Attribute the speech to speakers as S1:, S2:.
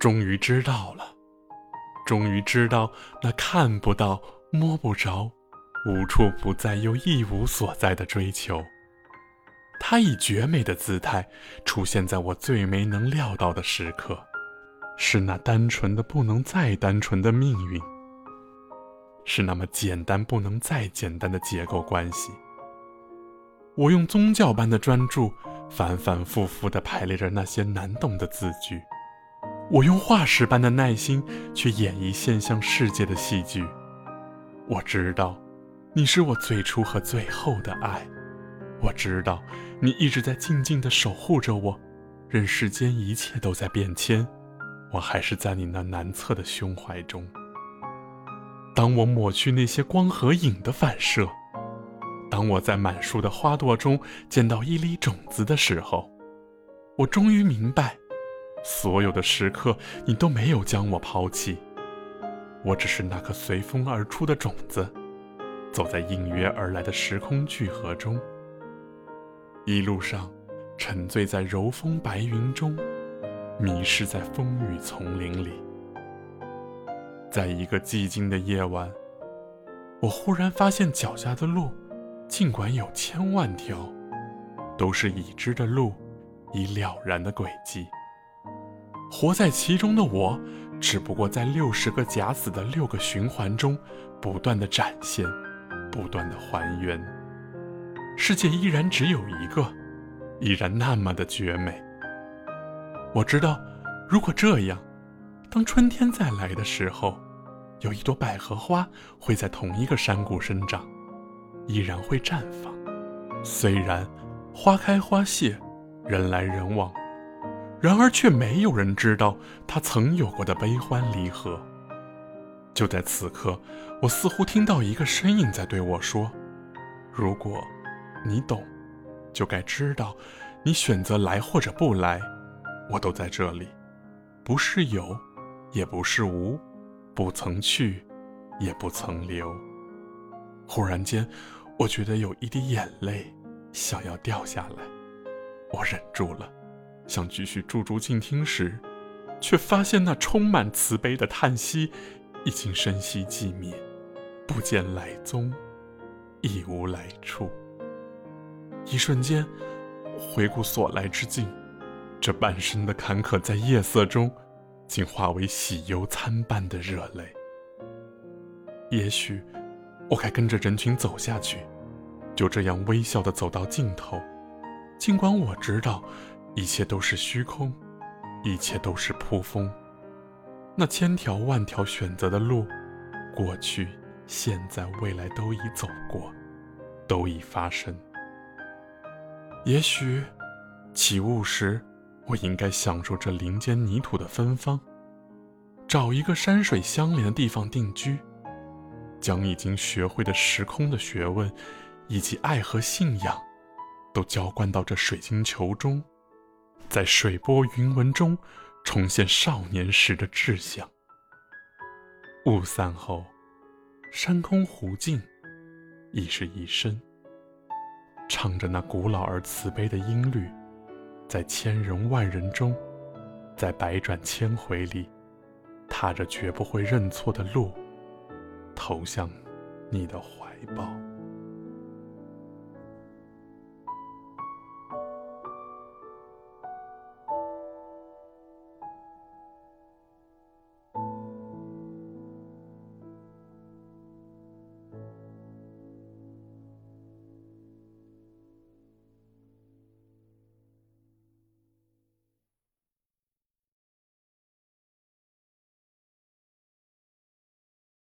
S1: 终于知道了，终于知道那看不到、摸不着、无处不在又一无所在的追求。它以绝美的姿态出现在我最没能料到的时刻，是那单纯的不能再单纯的命运，是那么简单不能再简单的结构关系。我用宗教般的专注，反反复复地排列着那些难懂的字句。我用化石般的耐心去演绎现象世界的戏剧。我知道，你是我最初和最后的爱。我知道，你一直在静静地守护着我，任世间一切都在变迁，我还是在你那难测的胸怀中。当我抹去那些光和影的反射，当我在满树的花朵中见到一粒种子的时候，我终于明白。所有的时刻，你都没有将我抛弃。我只是那颗随风而出的种子，走在应约而来的时空聚合中。一路上，沉醉在柔风白云中，迷失在风雨丛林里。在一个寂静的夜晚，我忽然发现脚下的路，尽管有千万条，都是已知的路，已了然的轨迹。活在其中的我，只不过在六十个假死的六个循环中，不断的展现，不断的还原。世界依然只有一个，依然那么的绝美。我知道，如果这样，当春天再来的时候，有一朵百合花会在同一个山谷生长，依然会绽放。虽然花开花谢，人来人往。然而，却没有人知道他曾有过的悲欢离合。就在此刻，我似乎听到一个声音在对我说：“如果你懂，就该知道，你选择来或者不来，我都在这里，不是有，也不是无，不曾去，也不曾留。”忽然间，我觉得有一滴眼泪想要掉下来，我忍住了。想继续驻足静听时，却发现那充满慈悲的叹息已经深息寂灭，不见来踪，亦无来处。一瞬间，回顾所来之境，这半生的坎坷，在夜色中，竟化为喜忧参半的热泪。也许，我该跟着人群走下去，就这样微笑的走到尽头，尽管我知道。一切都是虚空，一切都是扑风。那千条万条选择的路，过去、现在、未来都已走过，都已发生。也许起雾时，我应该享受这林间泥土的芬芳，找一个山水相连的地方定居，将已经学会的时空的学问，以及爱和信仰，都浇灌到这水晶球中。在水波云纹中重现少年时的志向。雾散后，山空湖静，已是一生。唱着那古老而慈悲的音律，在千人万人中，在百转千回里，踏着绝不会认错的路，投向你的怀抱。